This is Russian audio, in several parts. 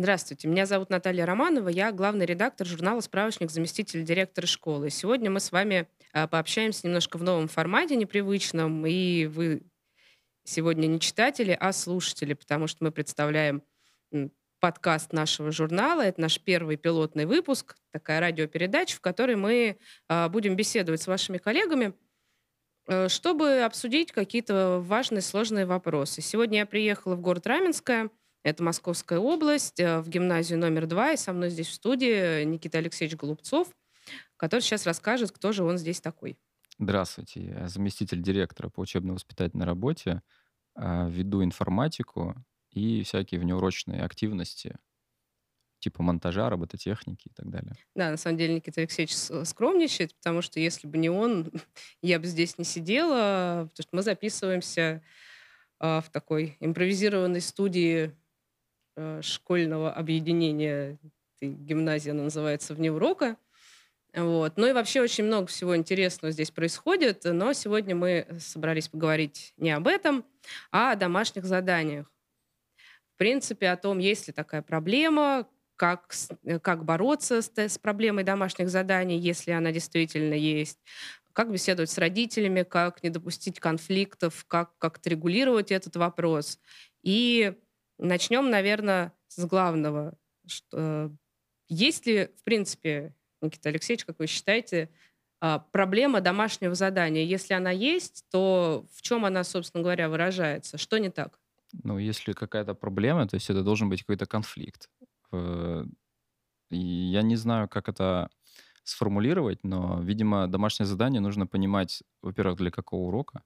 Здравствуйте, меня зовут Наталья Романова, я главный редактор журнала «Справочник. Заместитель директора школы». Сегодня мы с вами а, пообщаемся немножко в новом формате, непривычном, и вы сегодня не читатели, а слушатели, потому что мы представляем подкаст нашего журнала. Это наш первый пилотный выпуск, такая радиопередача, в которой мы а, будем беседовать с вашими коллегами, э, чтобы обсудить какие-то важные, сложные вопросы. Сегодня я приехала в город Раменское – это Московская область, э, в гимназию номер два. И со мной здесь в студии Никита Алексеевич Голубцов, который сейчас расскажет, кто же он здесь такой. Здравствуйте, я заместитель директора по учебно-воспитательной работе, а, веду информатику и всякие внеурочные активности, типа монтажа, робототехники и так далее. Да, на самом деле Никита Алексеевич скромничает, потому что если бы не он, я бы здесь не сидела, потому что мы записываемся а, в такой импровизированной студии школьного объединения, гимназия она называется, вне урока. Вот. Ну и вообще очень много всего интересного здесь происходит, но сегодня мы собрались поговорить не об этом, а о домашних заданиях. В принципе, о том, есть ли такая проблема, как, э, как бороться с, с проблемой домашних заданий, если она действительно есть, как беседовать с родителями, как не допустить конфликтов, как как-то регулировать этот вопрос. И Начнем, наверное, с главного. Что, есть ли, в принципе, Никита Алексеевич, как вы считаете, а, проблема домашнего задания? Если она есть, то в чем она, собственно говоря, выражается? Что не так? Ну, если какая-то проблема, то есть это должен быть какой-то конфликт. Э, я не знаю, как это сформулировать, но, видимо, домашнее задание нужно понимать, во-первых, для какого урока,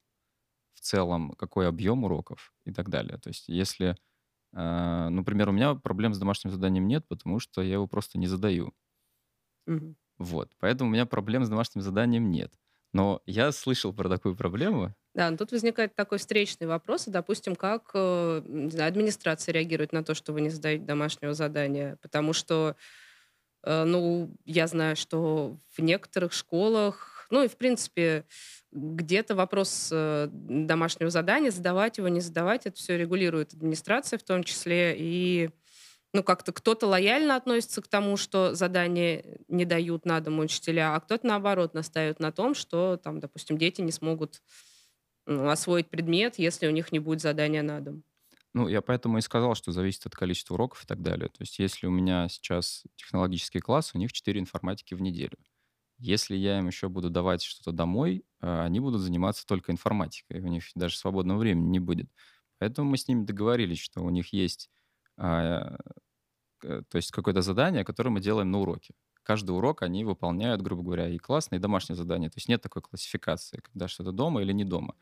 в целом, какой объем уроков и так далее. То есть если например, у меня проблем с домашним заданием нет, потому что я его просто не задаю. Мгм. Вот. Поэтому у меня проблем с домашним заданием нет. Но я слышал про такую проблему. Да, но тут возникает такой встречный вопрос, допустим, как э, не знаю, администрация реагирует на то, что вы не задаете домашнего задания, потому что, э, ну, я знаю, что в некоторых школах, ну и в принципе где-то вопрос э, домашнего задания, задавать его, не задавать, это все регулирует администрация в том числе. И ну, как-то кто-то лояльно относится к тому, что задания не дают на дом учителя, а кто-то, наоборот, настаивает на том, что, там, допустим, дети не смогут ну, освоить предмет, если у них не будет задания на дом. Ну, я поэтому и сказал, что зависит от количества уроков и так далее. То есть если у меня сейчас технологический класс, у них 4 информатики в неделю. Если я им еще буду давать что-то домой, а, они будут заниматься только информатикой, у них даже свободного времени не будет. Поэтому мы с ними договорились, что у них есть а, то есть какое-то задание, которое мы делаем на уроке. Каждый урок они выполняют, грубо говоря, и классное, и домашнее задание. То есть нет такой классификации, когда что-то дома или не дома.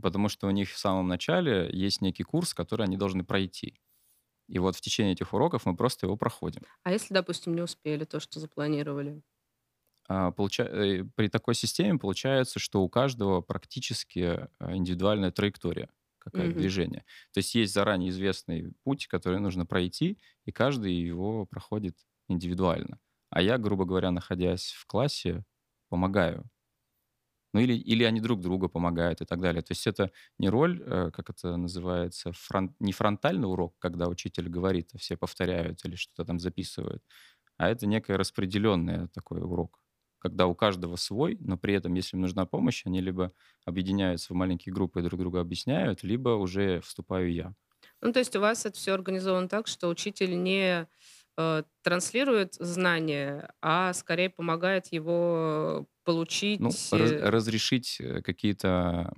Потому что у них в самом начале есть некий курс, который они должны пройти. И вот в течение этих уроков мы просто его проходим. А если, допустим, не успели то, что запланировали? А, получа... Э, при такой системе получается, что у каждого практически а, индивидуальная траектория какая-то Мгм. движение. То есть есть заранее известный путь, который нужно пройти, и каждый его проходит индивидуально. А я, грубо говоря, находясь в классе, помогаю. Ну или, или они друг другу помогают и так далее. То есть это не роль, э, как это называется, фрон... не фронтальный урок, когда учитель говорит, а все повторяют или что-то там записывают, а это некое распределенный такой урок когда у каждого свой, но при этом, если им нужна помощь, они либо объединяются в маленькие группы и друг другу объясняют, либо уже вступаю я. Ну, то есть у вас это все организовано так, что учитель не э, транслирует знания, а скорее помогает его получить. Ну, раз, разрешить э, какие-то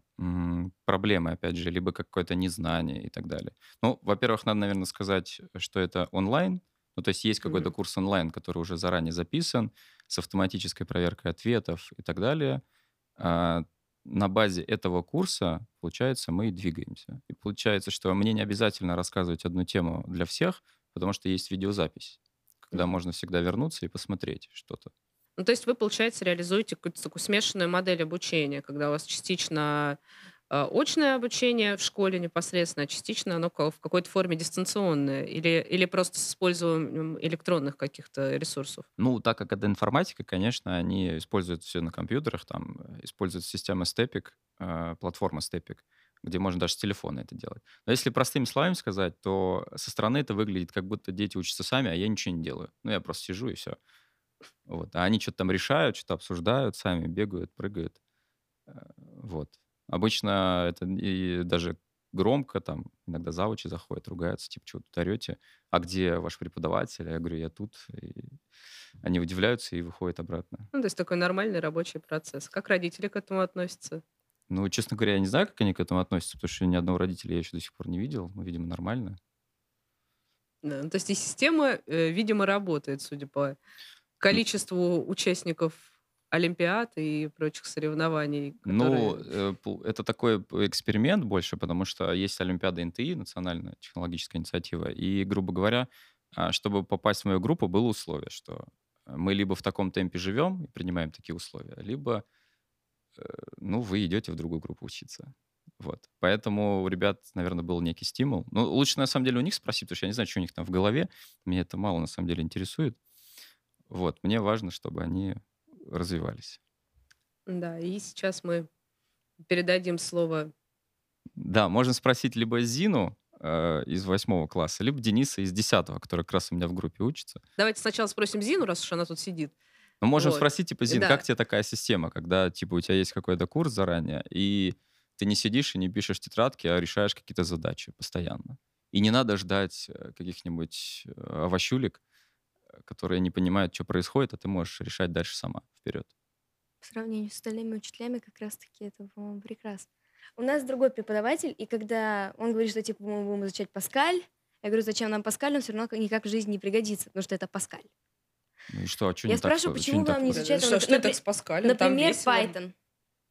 проблемы, опять же, либо какое-то незнание и так далее. Ну, во-первых, надо, наверное, сказать, что это онлайн, ну, то есть есть какой-то mm-hmm. курс онлайн, который уже заранее записан, с автоматической проверкой ответов и так далее. А на базе этого курса, получается, мы и двигаемся. И получается, что мне не обязательно рассказывать одну тему для всех, потому что есть видеозапись, когда можно всегда вернуться и посмотреть что-то. Ну, то есть вы, получается, реализуете какую-то такую смешанную модель обучения, когда у вас частично очное обучение в школе непосредственно, а частично оно в какой-то форме дистанционное или, или просто с использованием электронных каких-то ресурсов? Ну, так как это информатика, конечно, они используют все на компьютерах, там используют система Stepik, а, платформа Stepik. где можно даже с телефона это делать. Но если простыми словами сказать, то со стороны это выглядит, как будто дети учатся сами, а я ничего не делаю. Ну, я просто сижу и все. Вот. А они что-то там решают, что-то обсуждают, сами бегают, прыгают. Э, вот. Обычно это и даже громко, там иногда завучи заходят, ругаются, типа, что тут орете, а где ваш преподаватель? Я говорю, я тут. И они удивляются и выходят обратно. Ну, то есть такой нормальный рабочий процесс. Как родители к этому относятся? Ну, честно говоря, я не знаю, как они к этому относятся, потому что ни одного родителя я еще до сих пор не видел. Ну, видимо, нормально. Да, ну, то есть и система, э, видимо, работает, судя по количеству участников Олимпиад и прочих соревнований? Ну, э, это такой эксперимент больше, потому что есть Олимпиада НТИ, национальная технологическая инициатива, и, грубо говоря, а, чтобы попасть в мою группу, было условие, что мы либо в таком темпе живем и принимаем такие условия, либо, э, ну, вы идете в другую группу учиться. Вот. Поэтому у ребят, наверное, был некий стимул. Ну, лучше, на самом деле, у них спросить, потому что я не знаю, что у них там в голове. Меня это мало, на самом деле, интересует. Вот. Мне важно, чтобы они развивались. Да, и сейчас мы передадим слово. Да, можно спросить либо Зину э, из восьмого класса, либо Дениса из десятого, который как раз у меня в группе учится. Давайте сначала спросим Зину, раз уж она тут сидит. Мы можем вот. спросить, типа, Зин, да. как тебе такая система, когда, типа, у тебя есть какой-то курс заранее, и ты не сидишь и не пишешь тетрадки, а решаешь какие-то задачи постоянно. И не надо ждать э, каких-нибудь э, овощулек, которые не понимают, что происходит, а ты можешь решать дальше сама, вперед. В сравнении с остальными учителями как раз-таки это, по-моему, прекрасно. У нас другой преподаватель, и когда он говорит, что типа мы будем изучать Паскаль, я говорю, зачем нам Паскаль, он все равно никак в жизни не пригодится, потому что это Паскаль. Ну и что, а что Я не спрашиваю, так, почему вам не изучать... Что, что это с Паскалем? Например, Python.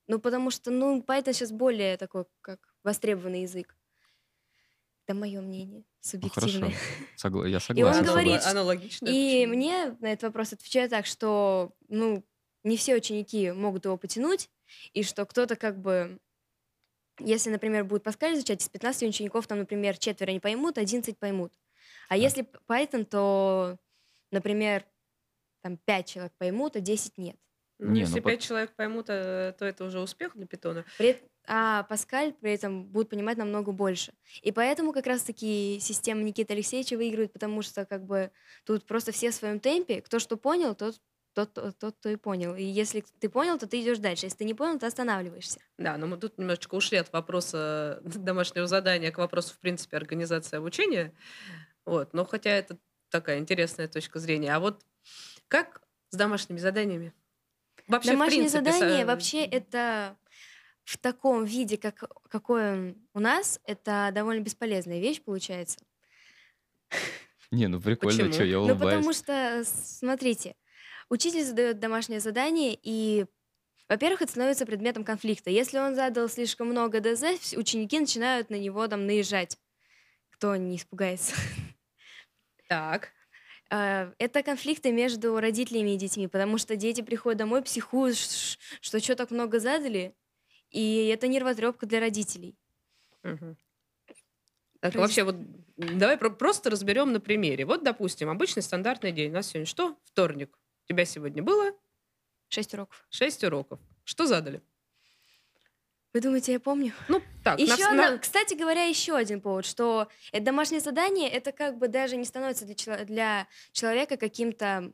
Ну, потому что, ну, Python сейчас более такой, как востребованный язык. Это мое мнение, субъективное. Ну, Согла- я согласен. И он говорит, аналогично. И мне на этот вопрос отвечаю так, что, ну, не все ученики могут его потянуть, и что кто-то как бы если, например, будет Паскаль изучать, из 15 учеников, там, например, четверо не поймут, 11 поймут. А, а. если Python, то, например, там 5 человек поймут, а 10 нет. Ну, не, если ну, 5 по... человек поймут, э, то это уже успех для питона. При... А Паскаль при этом будет понимать намного больше. И поэтому как раз-таки система Никиты Алексеевича выигрывает, потому что как бы тут просто все в своем темпе. Кто что понял, тот тот, тот, тот, кто и понял. И если ты понял, то ты идешь дальше. Если ты не понял, то останавливаешься. Да, но мы тут немножечко ушли от вопроса домашнего задания к вопросу, в принципе, организации обучения. Вот. Но хотя это такая интересная точка зрения. А вот как с домашними заданиями? Вообще, Домашние принципе, задания вообще это в таком виде, как, какой он у нас, это довольно бесполезная вещь получается. Не, ну прикольно, что я улыбаюсь. Ну потому что, смотрите, учитель задает домашнее задание, и, во-первых, это становится предметом конфликта. Если он задал слишком много ДЗ, ученики начинают на него там наезжать. Кто не испугается. Так. А, это конфликты между родителями и детьми, потому что дети приходят домой, психуют, что что так много задали, и это нервотрепка для родителей. Угу. Так, вообще, вот давай про- просто разберем на примере. Вот, допустим, обычный стандартный день. У нас сегодня что? Вторник. У тебя сегодня было? Шесть уроков. Шесть уроков. Что задали? Вы думаете, я помню? Ну, так. Еще, на, на... кстати говоря, еще один повод, что это домашнее задание, это как бы даже не становится для, для человека каким-то,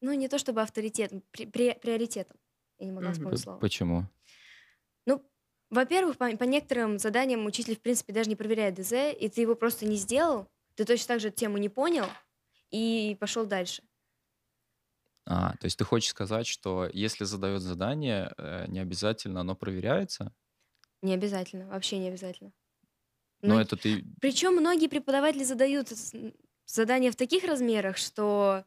ну, не то чтобы авторитетом, при, при, приоритетом. Я не могу вспомнить слово. Почему? Во-первых, по, по некоторым заданиям учитель, в принципе, даже не проверяет ДЗ, и ты его просто не сделал, ты точно так же тему не понял и пошел дальше. А, то есть ты хочешь сказать, что если задает задание, э, не обязательно оно проверяется? Не обязательно, вообще не обязательно. Но, Но это ты... Причем многие преподаватели задают задания в таких размерах, что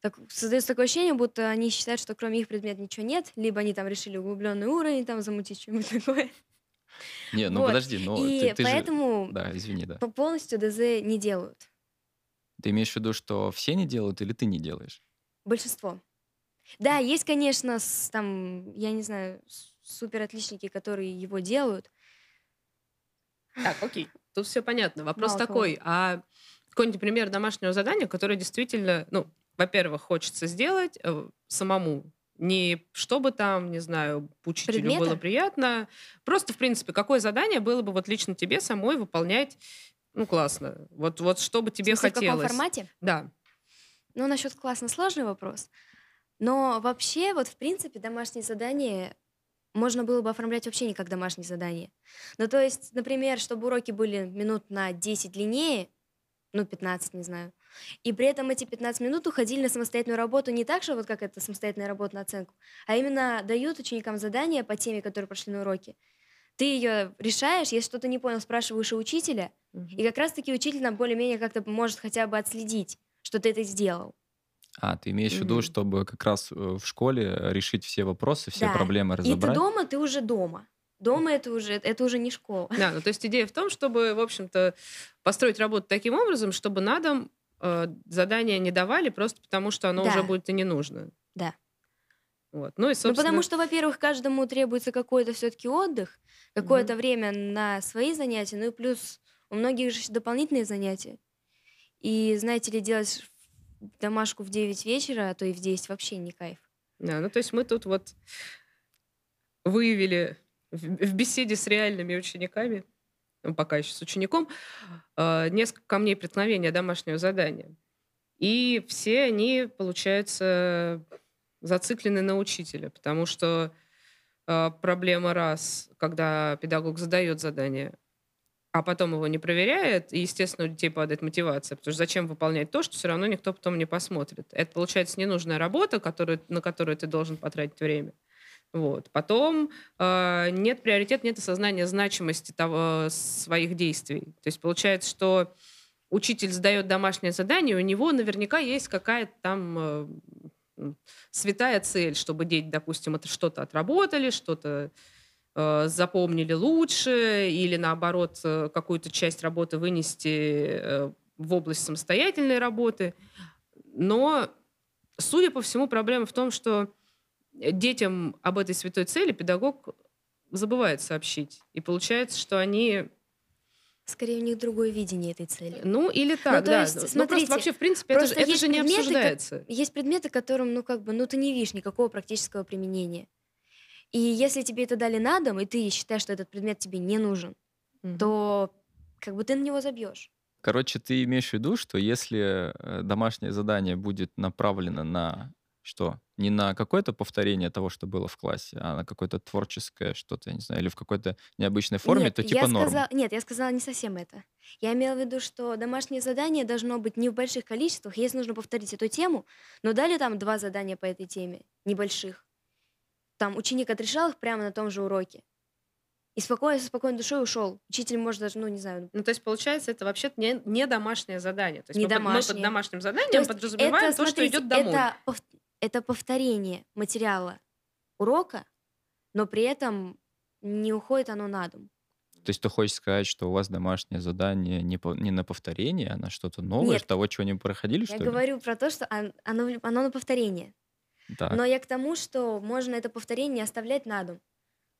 так, создается такое ощущение, будто они считают, что кроме их предмета ничего нет, либо они там решили углубленный уровень там замутить что-нибудь такое. Не, ну вот. подожди, но И ты, ты поэтому же... Да, извини, да. полностью ДЗ не делают. Ты имеешь в виду, что все не делают или ты не делаешь? Большинство. Да, есть, конечно, с, там, я не знаю, супер отличники, которые его делают. Так, окей, тут все понятно. Вопрос Мало такой, кого. а какой-нибудь пример домашнего задания, которое действительно, ну, во-первых, хочется сделать э, самому, Не чтобы там, не знаю, учителю было Предмета? приятно. Просто, в принципе, какое задание было бы вот лично тебе самой выполнять, ну, классно. Вот, вот что бы В тебе смысле, в каком хотелось. формате? Да. Ну, насчет классно сложный вопрос. Но вообще, вот в принципе, домашние задания можно было бы оформлять вообще не как домашние задания. Ну, то есть, например, чтобы уроки были минут на 10 длиннее, ну, 15, не знаю, и при этом эти 15 минут уходили на самостоятельную работу не так, что вот как это самостоятельная работа на оценку, а именно дают ученикам задания по теме, которые прошли на уроке. Ты ее решаешь, если что-то не понял, спрашиваешь у учителя, и Мгм. как раз-таки учитель нам более-менее как-то может хотя бы отследить, что ты это сделал. А, ты имеешь в виду, чтобы как раз э, в школе решить все вопросы, все Да. проблемы И ты разобрать? дома, ты уже дома. Дома это уже, это уже не школа. Да, ну то есть идея в том, чтобы, в общем-то, построить работу таким образом, чтобы на дом э, задания не давали просто потому, что оно уже Да. будет и не нужно. Да. Вот. Ну и, Ну, собственно... потому что, во-первых, каждому требуется какой-то все-таки отдых, какое-то Мгм. время на свои занятия, ну и плюс у многих же дополнительные занятия. И, знаете ли, делать домашку в 9 вечера, а то и в 10 вообще не кайф. Да, ну то есть мы тут вот выявили в, беседе с реальными учениками, ну, пока еще с учеником, э, несколько камней преткновения домашнего задания. И все они, получается, зациклены на учителя, потому что э, проблема раз, когда педагог задает задание, а потом его не проверяет, и, естественно, у детей падает мотивация, потому что зачем выполнять то, что все равно никто потом не посмотрит. Это, получается, ненужная работа, которую, на которую ты должен потратить время. Вот. Потом э, нет приоритета, нет осознания значимости того, своих действий. То есть получается, что учитель сдает домашнее задание, у него наверняка есть какая-то там э, святая цель, чтобы дети, допустим, это что-то отработали, что-то э, запомнили лучше, или наоборот какую-то часть работы вынести э, в область самостоятельной работы. Но, судя по всему, проблема в том, что детям об этой святой цели педагог забывает сообщить. И получается, что они Скорее, у них другое видение этой цели. ну, или так, то да. есть, ну, просто смотрите, вообще, в принципе, это, же- просто это же не предметы, как- обсуждается. Есть предметы, которым, ну, как бы, ну, ты не видишь никакого практического применения. И если тебе это дали на дом, и ты считаешь, что этот предмет тебе не нужен, Мгм. то как бы ты на него забьешь. Короче, ты имеешь в виду, что если э, домашнее задание будет направлено на что? Не на какое-то повторение того, что было в классе, а на какое-то творческое что-то, я не знаю, или в какой-то необычной форме, Нет, то я типа норм. сказала, нет, я сказала не совсем это. Я имела в виду, что домашнее задание должно быть не в больших количествах, если нужно повторить эту тему, но дали там два задания по этой теме, небольших. Там ученик отрешал их прямо на том же уроке. И спокойно, со спокойной душой ушел. Учитель может даже, ну, не знаю, Ну, то есть, получается, это вообще-то не, не домашнее задание. То есть Не мы, под, мы под домашнее. домашним То заданием есть подразумеваем это, то, что смотрите, идет домой. Это, пов- это повторение материала урока, но при этом не уходит оно на дом. То есть ты хочешь сказать, что у вас домашнее задание не, по- не на повторение, а на что-то новое, Нет. того, чего не проходили, Я что ли? говорю про то, что он- оно, оно на повторение. Так. Но я к тому, что можно это повторение оставлять на дом.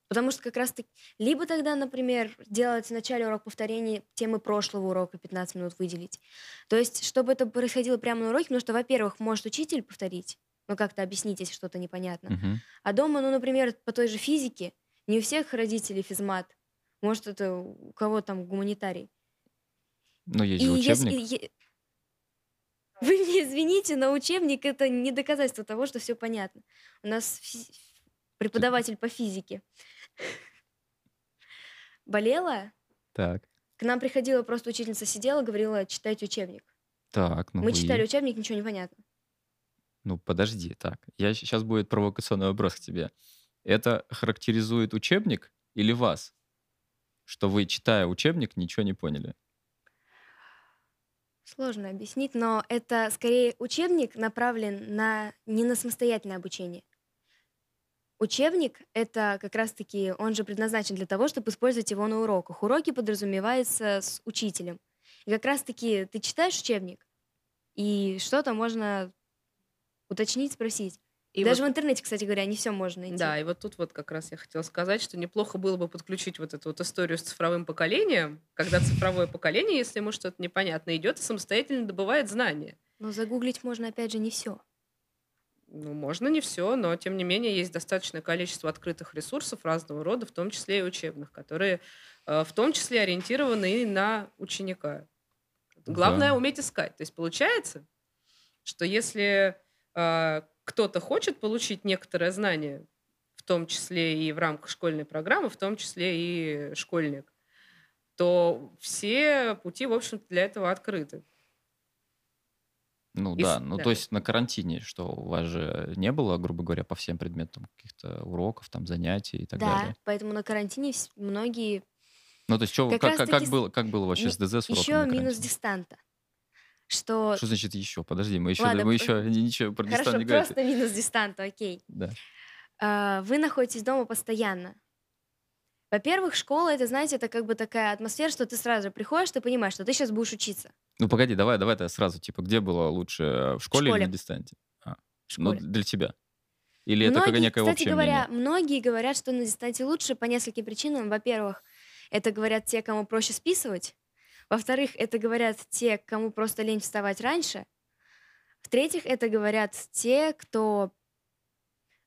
Потому что как раз таки... Либо тогда, например, делать в начале урока повторения темы прошлого урока, 15 минут выделить. То есть, чтобы это происходило прямо на уроке, потому что, во-первых, может учитель повторить, ну как-то объяснить, если что-то непонятно. Мгм. А дома, ну, например, по той же физике, не у всех родителей физмат. Может, это у кого там гуманитарий. Ну, есть И же если... учебник. е- Вы мне извините, но учебник это не доказательство того, что все понятно. У нас фи- преподаватель по физике болела, Так, к нам приходила просто учительница, сидела, говорила, читайте учебник. так, ну Мы и- читали учебник, ничего не понятно. Ну, подожди, так. Я сейчас будет провокационный вопрос к тебе. Это характеризует учебник или вас? Что вы, читая учебник, ничего не поняли? Сложно объяснить, но это скорее учебник направлен на не на самостоятельное обучение. Учебник — это как раз-таки, он же предназначен для того, чтобы использовать его на уроках. Уроки подразумеваются с учителем. И как раз-таки ты читаешь учебник, и что-то можно уточнить, спросить. И Даже вот- в интернете, кстати говоря, не все можно найти. Да, и вот тут вот как раз я хотела сказать, что неплохо было бы подключить вот эту вот историю с цифровым поколением, когда цифровое поколение, если ему что-то непонятно, идет и самостоятельно добывает знания. Но загуглить можно, опять же, не все. Ну, можно не все, но тем не менее есть достаточное количество открытых ресурсов разного рода, в том числе и учебных, которые э, в том числе ориентированы и на ученика. Главное Да. уметь искать. То есть получается, что если кто-то хочет получить некоторое знание, в том числе и в рамках школьной программы, в том числе и школьник, то все пути, в общем-то, для этого открыты. Ну И да, ну да. то есть на карантине, что у вас же не было, грубо говоря, по всем предметам каких-то уроков, там занятий и так Да, далее. поэтому на карантине многие... Ну то есть чё, Как как, как, было, как было вообще с ДЗ с уроками Еще на минус дистанта. Что... Что значит еще? Подожди, мы еще, Ладно, мы еще ничего про Хорошо, дистант не говорим. просто минус дистанта, окей. Да. А, Вы находитесь дома постоянно. Во-первых, школа, это, знаете, это как бы такая атмосфера, что ты сразу приходишь, ты понимаешь, что ты сейчас будешь учиться Ну погоди, давай, давай ты сразу, типа, где было лучше, э, в школе, или школе. на дистанте? А, ну, для тебя. Или это как Многие, некое кстати общее говоря, мнение? многие говорят, что на дистанте лучше по нескольким причинам. Во-первых, это говорят те, кому проще списывать. Во-вторых, это говорят те, кому просто лень вставать раньше. В-третьих, это говорят те, кто...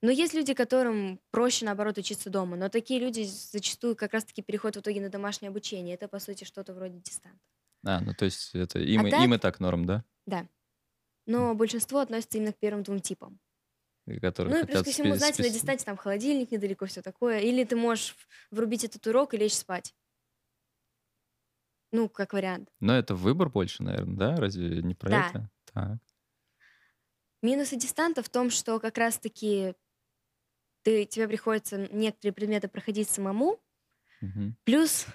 Ну, есть люди, которым проще, наоборот, учиться дома, но такие люди зачастую как раз-таки переходят в итоге на домашнее обучение. Это, по сути, что-то вроде дистанта. А, ну то есть это им, А и- так- им и так норм, да? Да. Но большинство относится именно к первым двум типам. Которые Ну и плюс ко всему, знаете, на дистанте там холодильник недалеко, все такое. Или ты можешь врубить этот урок и лечь спать. Ну, как вариант. Но это выбор больше, наверное, да? Разве не про Да. это? Так. Минусы дистанта в том, что как раз-таки ты, тебе приходится некоторые предметы проходить самому. Мгм. Плюс,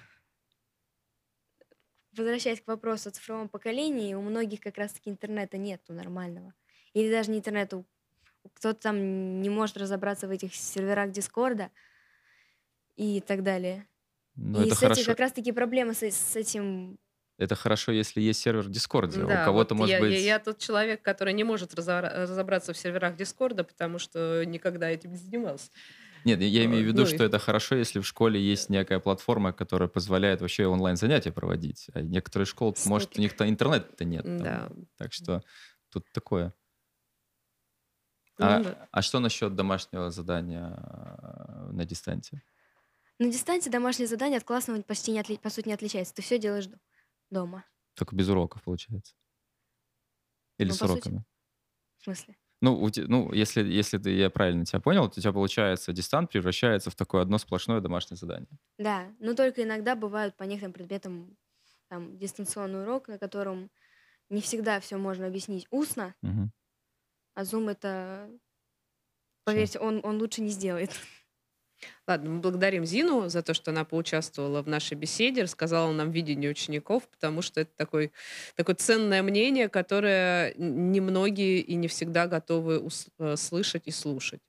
возвращаясь к вопросу о цифровом поколении, у многих как раз-таки интернета нету нормального. Или даже не интернета, у- кто-то там не может разобраться в этих серверах Дискорда и так далее. Ну, и это этим хорошо. как раз-таки проблема с, с этим. Это хорошо, если есть сервер в Дискорде. Да, у кого-то, вот может я, быть... я, я тот человек, который не может разобра- разобраться в серверах Дискорда, потому что никогда этим не занимался. Нет, я имею в виду, ну и- что это хорошо, если в школе есть некая платформа, которая позволяет вообще онлайн-занятия проводить. А некоторые школы, может, у Снэпик. них-то интернета нет. там. Да. Так что тут такое. Ну А, да. а что насчет домашнего задания э, на дистанте? На дистанции домашнее задание от классного почти не отли- по сути не отличается. Ты все делаешь дома. Только без уроков, получается. Или Ну, с по сути. уроками? В смысле? Ну, ну если, если ты, я правильно тебя понял, то у тебя, получается, дистант превращается в такое одно сплошное домашнее задание. Да, но только иногда бывают по некоторым предметам там дистанционный урок, на котором не всегда все можно объяснить устно, Мгм. а Zoom это, поверьте, он, он лучше не сделает. Ладно, мы благодарим Зину за то, что она поучаствовала в нашей беседе, рассказала нам видение учеников, потому что это такой, такое ценное мнение, которое немногие и не всегда готовы ус- э, и слушать.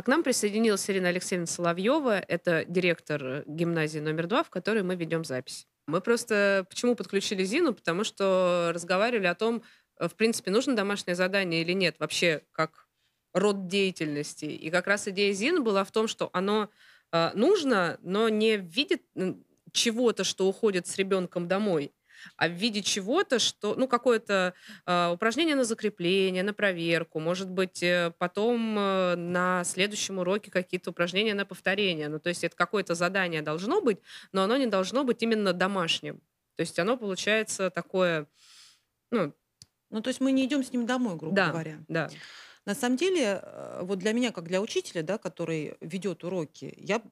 А к нам присоединилась Ирина Алексеевна Соловьева. Это директор э, гимназии номер два, в которой мы ведем запись. Мы просто почему подключили Зину? Потому что разговаривали о том, э, в принципе, нужно домашнее задание или нет, вообще как род деятельности. И как раз идея Зины была в том, что оно э, нужно, но не в виде м, чего-то, что уходит с ребенком домой, а в виде чего-то, что, ну, какое-то э, упражнение на закрепление, на проверку, может быть, э, потом э, на следующем уроке какие-то упражнения на повторение. Ну, то есть это какое-то задание должно быть, но оно не должно быть именно домашним. То есть оно получается такое, ну, Ну, то есть мы не идем с ним домой, грубо да, говоря. да. На самом деле, э, вот для меня, как для учителя, да, который ведет уроки, я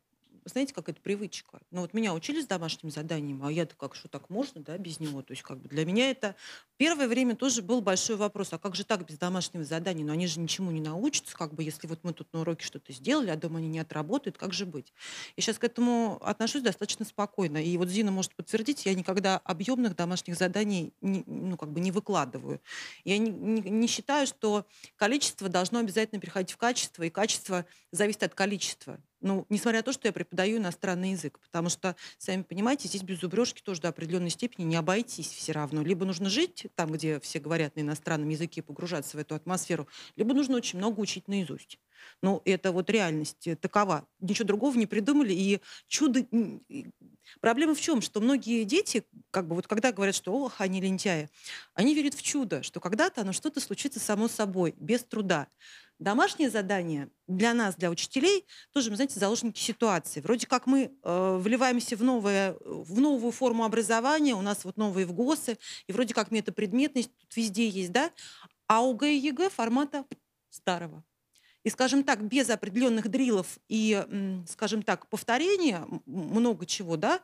вы знаете, как это привычка. Ну вот меня учили с домашним заданием, а я-то как, что так можно, да, без него? То есть как бы для меня это первое время тоже был большой вопрос, а как же так без домашнего задания? Но они же ничему не научатся, как бы, если вот мы тут на уроке что-то сделали, а дома они не отработают, как же быть? Я сейчас к этому отношусь достаточно спокойно. И вот Зина может подтвердить, я никогда объемных домашних заданий не, ну, как бы не выкладываю. Я не, не, не считаю, что количество должно обязательно переходить в качество, и качество зависит от количества. Ну, несмотря на то, что я преподаю иностранный язык, потому что, сами понимаете, здесь без зубрежки тоже до определенной степени не обойтись все равно. Либо нужно жить там, где все говорят на иностранном языке, погружаться в эту атмосферу, либо нужно очень много учить наизусть. Ну, это вот реальность такова. Ничего другого не придумали. И чудо... Проблема в чем? Что многие дети, как бы вот когда говорят, что ох, они лентяи, они верят в чудо, что когда-то оно что-то случится само собой, без труда. Домашнее задание для нас, для учителей, тоже, знаете, заложники ситуации. Вроде как мы э, вливаемся в, новое, в новую форму образования, у нас вот новые ВГОСы, и вроде как метапредметность тут везде есть, да? ОГЭ и ЕГЭ формата старого. И, скажем так, без определенных drill ов и, скажем так, повторения много чего, да,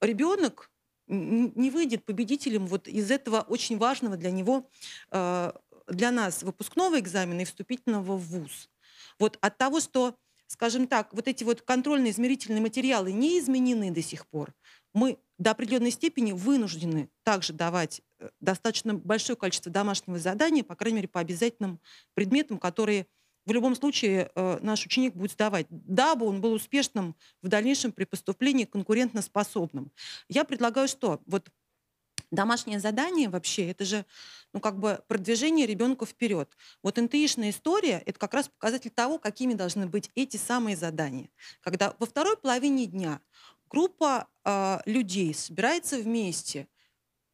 ребенок не выйдет победителем вот из этого очень важного для него э, для нас выпускного экзамена и вступительного в ВУЗ. Вот от того, что, скажем так, вот эти вот контрольно-измерительные материалы не изменены до сих пор, мы до определенной степени вынуждены также давать э, достаточно большое количество домашнего задания, по крайней мере, по обязательным предметам, которые в любом случае э, наш ученик будет сдавать, дабы он был успешным в дальнейшем при поступлении конкурентоспособным. Я предлагаю что? Вот Домашнее задание вообще, это же, ну, как бы продвижение ребенка вперед. Вот НТИшная история – это как раз показатель того, какими должны быть эти самые задания. Когда во второй половине дня группа э, людей собирается вместе,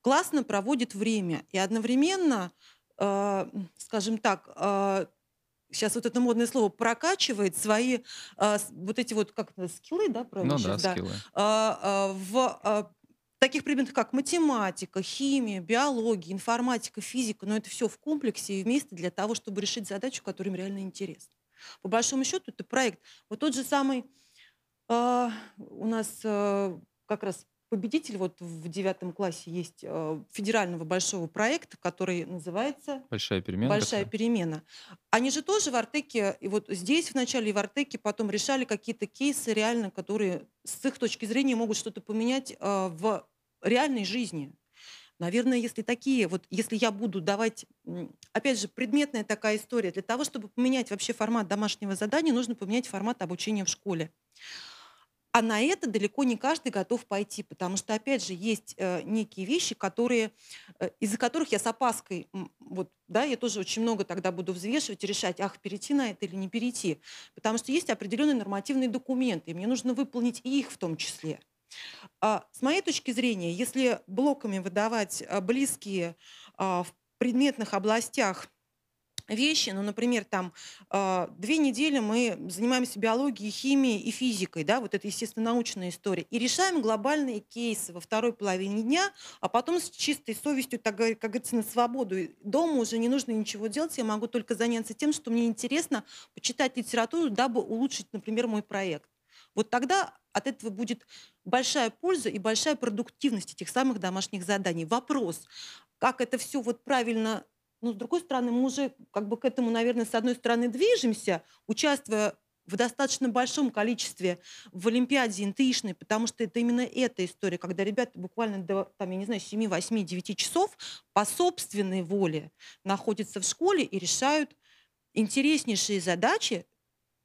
классно проводит время и одновременно, э, скажем так, э, сейчас вот это модное слово прокачивает свои э, вот эти вот как скиллы, да, правильно? Ну сейчас, да, скиллы. Э, э, в таких предметах, как математика, химия, биология, информатика, физика, но это все в комплексе и вместе для того, чтобы решить задачу, которая им реально интересна. По большому счету, это проект. Вот тот же самый э, у нас э, как раз победитель вот в девятом классе есть э, федерального большого проекта, который называется Большая перемена. Большая такая. перемена. Они же тоже в Артеке, и вот здесь вначале и в Артеке потом решали какие-то кейсы реально, которые с их точки зрения могут что-то поменять э, в реальной жизни. Наверное, если такие, вот если я буду давать, опять же, предметная такая история, для того, чтобы поменять вообще формат домашнего задания, нужно поменять формат обучения в школе. А на это далеко не каждый готов пойти, потому что, опять же, есть э, некие вещи, которые, э, из-за которых я с опаской, вот, да, я тоже очень много тогда буду взвешивать и решать, ах, перейти на это или не перейти. Потому что есть определенные нормативные документы, и мне нужно выполнить их в том числе. А, с моей точки зрения, если блоками выдавать а, близкие а, в предметных областях вещи, ну, например, там две недели мы занимаемся биологией, химией и физикой, да, вот это, естественно, научная история, и решаем глобальные кейсы во второй половине дня, а потом с чистой совестью, так, как говорится, на свободу. Дома уже не нужно ничего делать, я могу только заняться тем, что мне интересно, почитать литературу, дабы улучшить, например, мой проект. Вот тогда от этого будет большая польза и большая продуктивность этих самых домашних заданий. Вопрос, как это все вот правильно но с другой стороны, мы уже как бы к этому, наверное, с одной стороны движемся, участвуя в достаточно большом количестве в Олимпиаде НТИшной, потому что это именно эта история, когда ребята буквально до, там, я не знаю, 7, 8, 9 часов по собственной воле находятся в школе и решают интереснейшие задачи,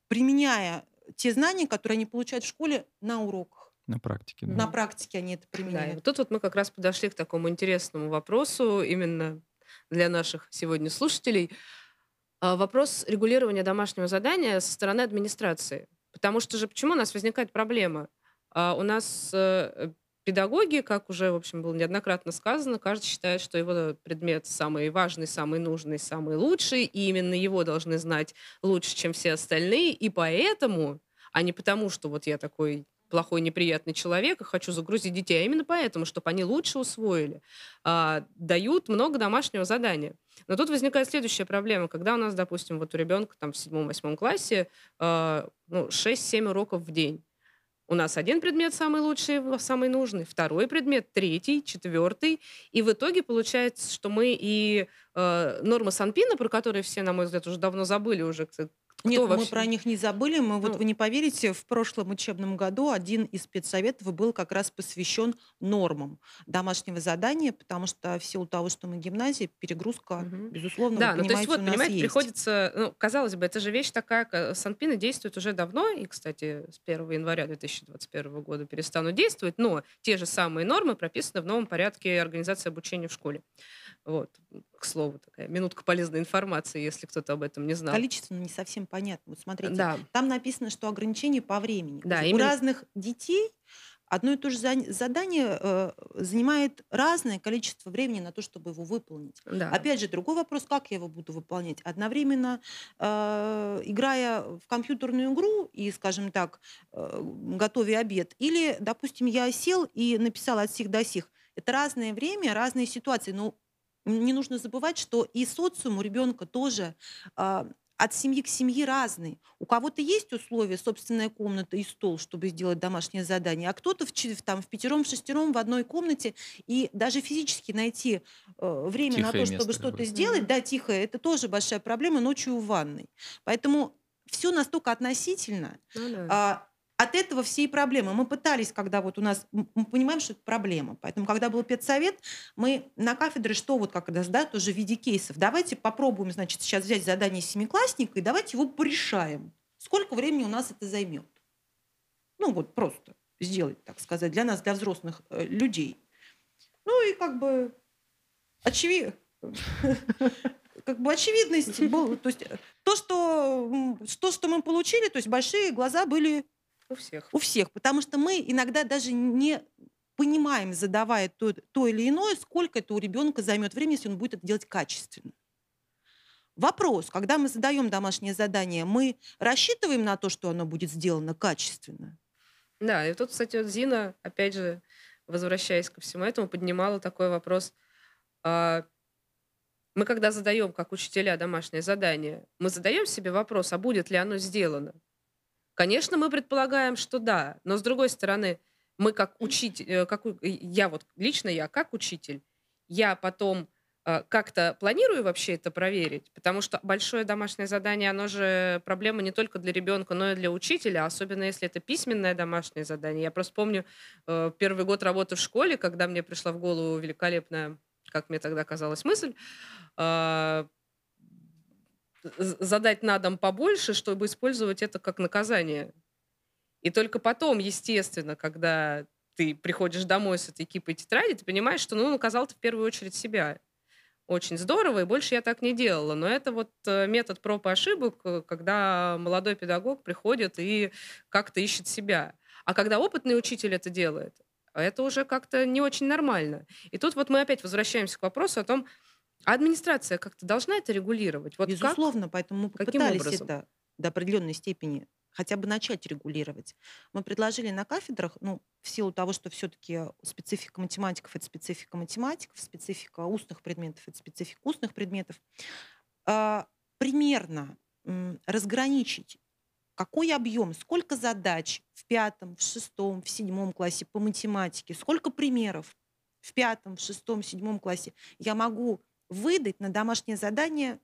применяя те знания, которые они получают в школе на уроках. На практике, да. На практике они это Да, и применяют. вот тут вот мы как раз подошли к такому интересному вопросу именно для наших сегодня слушателей. А, Вопрос регулирования домашнего задания со стороны администрации. Потому что же почему у нас возникает проблема? А, У нас э, педагоги, как уже, в общем, было неоднократно сказано, каждый считает, что его предмет самый важный, самый нужный, самый лучший, и именно его должны знать лучше, чем все остальные, и поэтому, а не потому, что вот я такой плохой, неприятный человек и хочу загрузить детей, а именно поэтому, чтобы они лучше усвоили, а, дают много домашнего задания. Но тут возникает следующая проблема, когда у нас, допустим, вот у ребенка там в седьмом-восьмом классе а, ну, 6-7 уроков в день. У нас один предмет самый лучший, самый нужный, второй предмет, третий, четвертый. И в итоге получается, что мы и э, нормы Санпина, про которые все, на мой взгляд, уже давно забыли уже, кто Нет, вообще? мы про них не забыли. Мы, ну, вот вы не поверите, в прошлом учебном году один из спецсоветов был как раз посвящен нормам домашнего задания, потому что в силу того, что мы гимназия, перегрузка, угу. безусловно, да, ну то есть вот, понимаете, есть. приходится, ну, казалось бы, это же вещь такая, Санпины действует уже давно, и, кстати, с 1 января 2021 года перестанут действовать, но те же самые нормы прописаны в новом порядке организации обучения в школе. Вот, к слову, такая минутка полезной информации, если кто-то об этом не знал. Количество не совсем понятно. Вот смотрите, да. там написано, что ограничение по времени. Да, именно... У разных детей одно и то же задание э, занимает разное количество времени на то, чтобы его выполнить. Да. Опять же, другой вопрос, как я его буду выполнять. Одновременно э, играя в компьютерную игру и, скажем так, э, готовя обед, или, допустим, я сел и написал от сих до сих. Это разное время, разные ситуации. Но не нужно забывать, что и социум у ребенка тоже э, от семьи к семье разный. У кого-то есть условия, собственная комната и стол, чтобы сделать домашнее задание, а кто-то в, там, в пятером, в шестером в одной комнате, и даже физически найти э, время Тихое на то, чтобы что-то сделать, да, тихое, это тоже большая проблема ночью в ванной. Поэтому все настолько относительно. Ну, да. а, от этого все и проблемы. Мы пытались, когда вот у нас, мы понимаем, что это проблема. Поэтому, когда был педсовет, мы на кафедре, что вот как раз, да, тоже в виде кейсов, давайте попробуем, значит, сейчас взять задание семиклассника и давайте его порешаем. Сколько времени у нас это займет? Ну вот просто сделать, так сказать, для нас, для взрослых э, людей. Ну и как бы очевидно, как бы очевидность была. То есть э, то, что, то, что мы получили, то есть большие глаза были у всех. У всех, потому что мы иногда даже не понимаем, задавая то, то или иное, сколько это у ребенка займет времени, если он будет это делать качественно. Вопрос, когда мы задаем домашнее задание, мы рассчитываем на то, что оно будет сделано качественно? Да, и тут, кстати, вот Зина, опять же, возвращаясь ко всему этому, поднимала такой вопрос. А, мы когда задаем, как учителя, домашнее задание, мы задаем себе вопрос, а будет ли оно сделано? Конечно, мы предполагаем, что да, но с другой стороны, мы как учитель, э, как, я вот лично я как учитель, я потом э, как-то планирую вообще это проверить, потому что большое домашнее задание, оно же проблема не только для ребенка, но и для учителя, особенно если это письменное домашнее задание. Я просто помню э, первый год работы в школе, когда мне пришла в голову великолепная, как мне тогда казалась мысль, задать на дом побольше, чтобы использовать это как наказание. И только потом, естественно, когда ты приходишь домой с этой кипой тетради, ты понимаешь, что ну, наказал ты в первую очередь себя. Очень здорово, и больше я так не делала. Но это вот э, метод проб и ошибок, э, когда молодой педагог приходит и как-то ищет себя. А когда опытный учитель это делает, это уже как-то не очень нормально. И тут вот мы опять возвращаемся к вопросу о том, а администрация как-то должна это регулировать? Вот Безусловно, как? поэтому мы попытались это до определенной степени хотя бы начать регулировать. Мы предложили на кафедрах, ну, в силу того, что все-таки специфика математиков – это специфика математиков, специфика устных предметов – это специфика устных предметов, э, примерно разграничить, какой объем, сколько задач в пятом, в шестом, в седьмом классе по математике, сколько примеров в пятом, в шестом, в седьмом классе я могу выдать на домашнее задание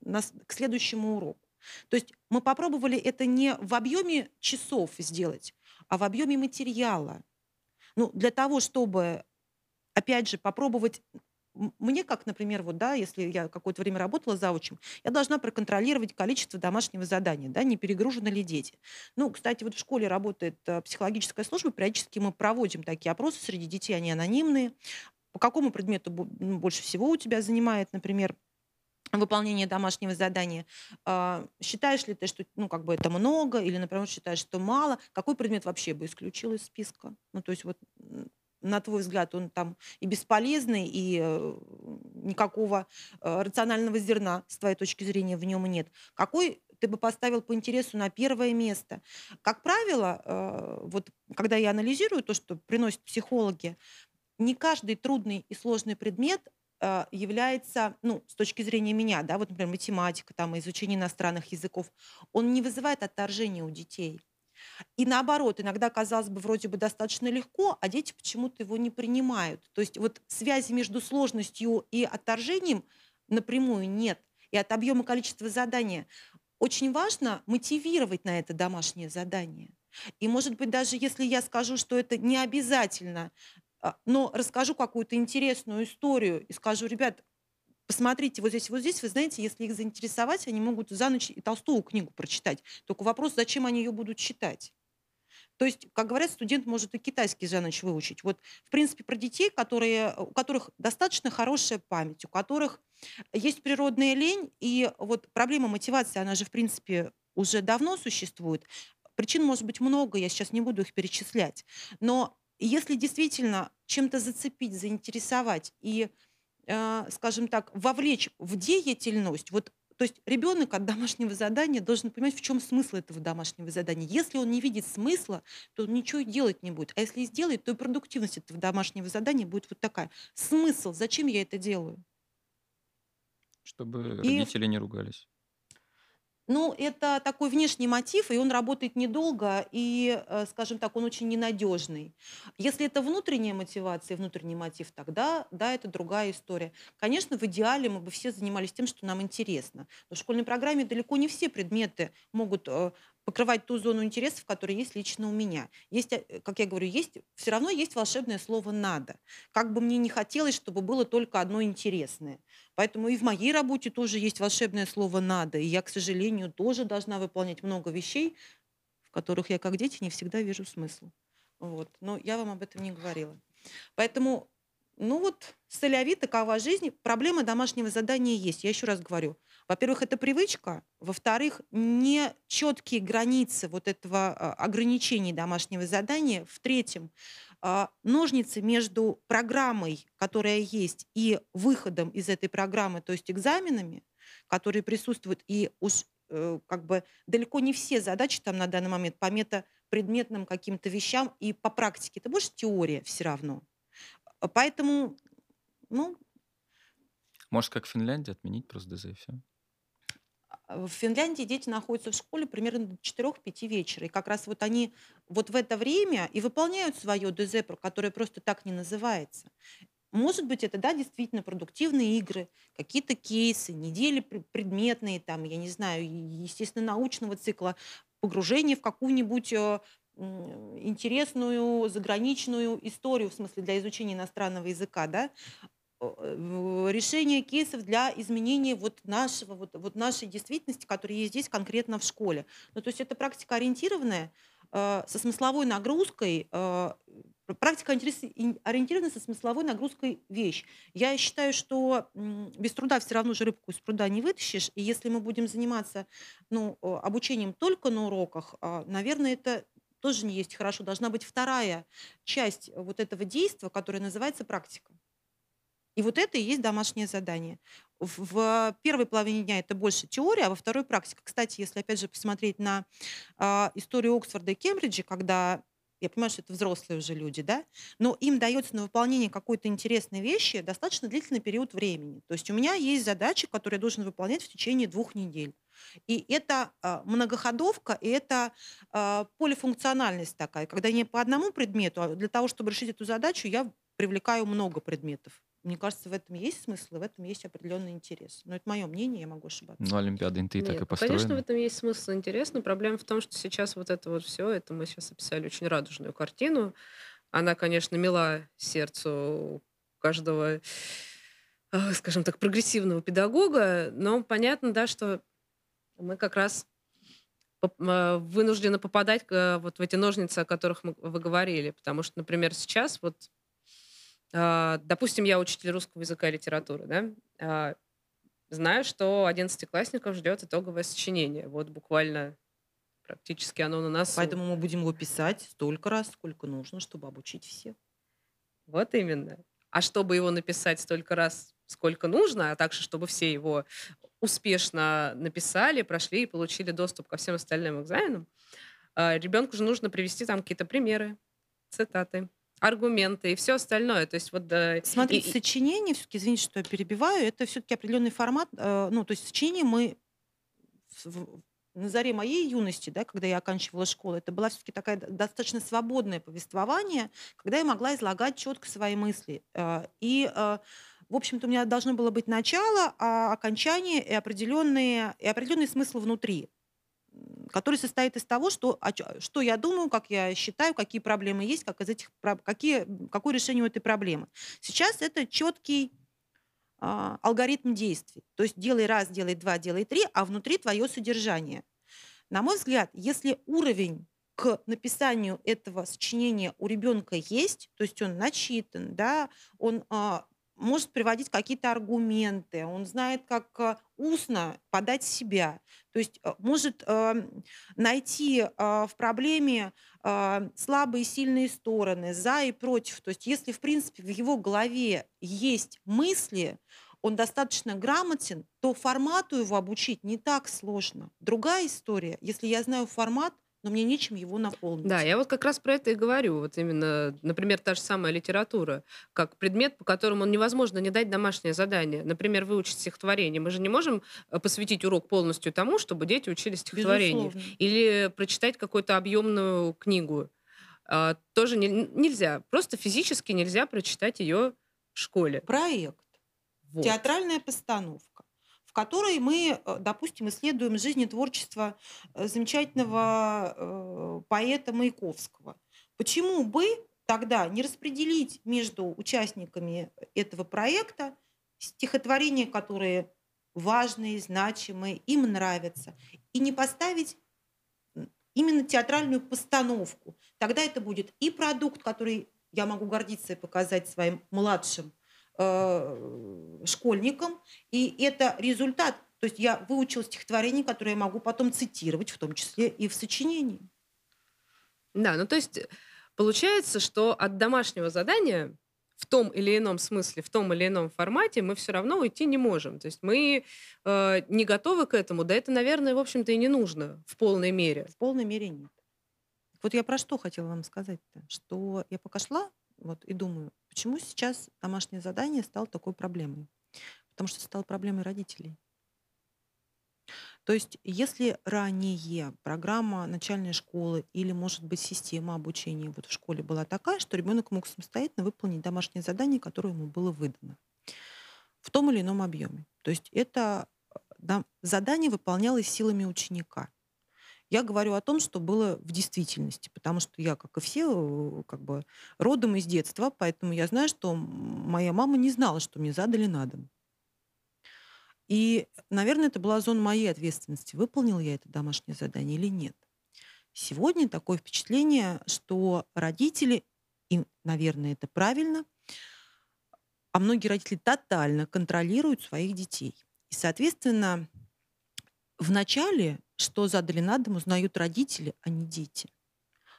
на, к следующему уроку. То есть мы попробовали это не в объеме часов сделать, а в объеме материала. Ну, для того, чтобы, опять же, попробовать мне, как, например, вот, да, если я какое-то время работала заучим, я должна проконтролировать количество домашнего задания, да, не перегружены ли дети. Ну, кстати, вот в школе работает э, психологическая служба, периодически мы проводим такие опросы среди детей, они анонимные по какому предмету больше всего у тебя занимает, например, выполнение домашнего задания. А, считаешь ли ты, что ну, как бы это много, или, например, считаешь, что мало? Какой предмет вообще бы исключил из списка? Ну, то есть вот на твой взгляд, он там и бесполезный, и э, никакого э, рационального зерна, с твоей точки зрения, в нем нет. Какой ты бы поставил по интересу на первое место? Как правило, э, вот когда я анализирую то, что приносят психологи, не каждый трудный и сложный предмет э, является, ну, с точки зрения меня, да, вот, например, математика, там, изучение иностранных языков, он не вызывает отторжения у детей. И наоборот, иногда, казалось бы, вроде бы достаточно легко, а дети почему-то его не принимают. То есть вот связи между сложностью и отторжением напрямую нет. И от объема количества задания очень важно мотивировать на это домашнее задание. И, может быть, даже если я скажу, что это не обязательно, а, но расскажу какую-то интересную историю и скажу, ребят, посмотрите вот здесь, вот здесь, вы знаете, если их заинтересовать, они могут за ночь и Толстую книгу прочитать. Только вопрос, зачем они ее будут читать? То есть, как говорят, студент может и китайский за ночь выучить. Вот, в принципе, про детей, которые, у которых достаточно хорошая память, у которых есть природная лень, и вот проблема мотивации, она же, в принципе, уже давно существует. Причин может быть много, я сейчас не буду их перечислять. Но если действительно чем-то зацепить, заинтересовать и, э, скажем так, вовлечь в деятельность, вот то есть ребенок от домашнего задания должен понимать, в чем смысл этого домашнего задания. Если он не видит смысла, то он ничего делать не будет. А если сделает, то и продуктивность этого домашнего задания будет вот такая. Смысл, зачем я это делаю? Чтобы и... родители не ругались. Ну, это такой внешний мотив, и он работает недолго, и, э, скажем так, он очень ненадежный. Если это внутренняя мотивация, внутренний мотив, тогда, да, это другая история. Конечно, в идеале мы бы все занимались тем, что нам интересно. Но в школьной программе далеко не все предметы могут э, покрывать ту зону интересов, которая есть лично у меня. Есть, э, как я говорю, есть, все равно есть волшебное слово «надо». Как бы мне не хотелось, чтобы было только одно интересное. Поэтому и в моей работе тоже есть волшебное слово «надо». И я, к сожалению, тоже должна выполнять много вещей, в которых я, как дети, не всегда вижу смысл. Вот. Но я вам об этом не говорила. Поэтому, ну вот, солеви, такова жизнь. Проблема домашнего задания есть. Я еще раз говорю – во-первых, это привычка. Во-вторых, не четкие границы вот этого а, ограничения домашнего задания. В-третьем, а, ножницы между программой, которая есть, и выходом из этой программы, то есть экзаменами, которые присутствуют, и уж э, как бы далеко не все задачи там на данный момент по метапредметным каким-то вещам и по практике. Это больше теория все равно. Поэтому, ну... Может, как в Финляндии отменить просто ДЗ и все? в Финляндии дети находятся в школе примерно до 4-5 вечера. И как раз вот они вот в это время и выполняют свое ДЗ, которое просто так не называется. Может быть, это, да, действительно продуктивные игры, какие-то кейсы, недели предметные, там, я не знаю, естественно, научного цикла, погружение в какую-нибудь э, интересную заграничную историю, в смысле для изучения иностранного языка, да, решение кейсов для изменения вот нашего, вот, вот нашей действительности, которая есть здесь конкретно в школе. Ну, то есть это практика ориентированная, э, со смысловой нагрузкой, э, практика ориентированная со смысловой нагрузкой вещь. Я считаю, что без труда все равно же рыбку из пруда не вытащишь, и если мы будем заниматься ну, обучением только на уроках, э, наверное, это тоже не есть хорошо. Должна быть вторая часть вот этого действия, которая называется практика. И вот это и есть домашнее задание. В первой половине дня это больше теория, а во второй практика. Кстати, если опять же посмотреть на э, историю Оксфорда и Кембриджа, когда я понимаю, что это взрослые уже люди, да, но им дается на выполнение какой-то интересной вещи достаточно длительный период времени. То есть у меня есть задачи, которые я должен выполнять в течение двух недель. И это э, многоходовка, и это э, полифункциональность такая, когда не по одному предмету, а для того, чтобы решить эту задачу, я привлекаю много предметов. Мне кажется, в этом есть смысл, и в этом есть определенный интерес. Но это мое мнение, я могу ошибаться. Ну, Олимпиады НТИ так и ну, построены. Конечно, в этом есть смысл и интерес, но проблема в том, что сейчас вот это вот все, это мы сейчас описали очень радужную картину. Она, конечно, мила сердцу каждого, а, скажем так, прогрессивного педагога, но понятно, да, что мы как раз а, вынуждены попадать э, вот в эти ножницы, о которых мы, вы говорили. Потому что, например, сейчас вот а, допустим, я учитель русского языка и литературы, да, знаю, что 11-классников ждет итоговое сочинение. Вот буквально практически оно на нас. Поэтому мы будем его писать столько раз, сколько нужно, чтобы обучить всех. Вот именно. А чтобы его написать столько раз, сколько нужно, а также чтобы все его успешно написали, прошли и получили доступ ко всем остальным экзаменам, а, ребенку же нужно привести там какие-то примеры, цитаты, аргументы и все остальное. То есть вот да, Смотрите, и, сочинение, все-таки, извините, что я перебиваю, это все-таки определенный формат. Э, ну, то есть сочинение мы на заре моей юности, да, когда я оканчивала школу, это было все-таки такое достаточно свободное повествование, когда я могла излагать четко свои мысли. Э, и, э, в общем-то, у меня должно было быть начало, а окончание и определенные, и определенный смысл внутри который состоит из того, что, что я думаю, как я считаю, какие проблемы есть, как из этих, какие, какое решение у этой проблемы. Сейчас это четкий а, алгоритм действий. То есть делай раз, делай два, делай три, а внутри твое содержание. На мой взгляд, если уровень к написанию этого сочинения у ребенка есть, то есть он начитан, да, он а, может приводить какие-то аргументы, он знает, как а, устно подать себя, то есть а, может э, найти э, в проблеме э, слабые и сильные стороны, за и против. То есть если, в принципе, в его голове есть мысли, он достаточно грамотен, то формату его обучить не так сложно. Другая история, если я знаю формат, но мне нечем его наполнить. Да, я вот как раз про это и говорю. Вот именно, например, та же самая литература, как предмет, по которому невозможно не дать домашнее задание. Например, выучить стихотворение. Мы же не можем э, посвятить урок полностью тому, чтобы дети учили стихотворение. Безусловно. Или прочитать какую-то объемную книгу. А, тоже не, нельзя. Просто физически нельзя прочитать ее в школе. Проект. Вот. Театральная постановка в которой мы, э, допустим, исследуем жизнь и творчество э, замечательного э, поэта Маяковского. Почему бы тогда не распределить между участниками этого проекта стихотворения, которые важные, значимые, им нравятся, и не поставить именно театральную постановку. Тогда это будет и продукт, который я могу гордиться и показать своим младшим э, школьникам, и это результат. То есть я выучила стихотворение, которое я могу потом цитировать, в том числе и в сочинении. Да, ну то есть получается, что от домашнего задания в том или ином смысле, в том или ином формате мы все равно уйти не можем. То есть мы э, не готовы к этому, да это, наверное, в общем-то и не нужно в полной мере. В полной мере нет. Вот я про что хотела вам сказать-то, что я пока шла вот, и думаю, почему сейчас домашнее задание стало такой проблемой? Потому что стало проблемой родителей. То есть, если ранее программа начальной школы или, может быть, система обучения вот в школе была такая, что ребенок мог самостоятельно выполнить домашнее задание, которое ему было выдано в том или ином объеме. То есть это да, задание выполнялось силами ученика. Я говорю о том, что было в действительности, потому что я, как и все, э, как бы родом из детства, поэтому я знаю, что моя мама не знала, что мне задали на дом. И, наверное, это была зона моей ответственности, выполнил я это домашнее задание или нет. Сегодня такое впечатление, что родители, и, наверное, это правильно, а многие родители тотально контролируют своих детей. И, соответственно, в начале что задали на узнают родители, а не дети.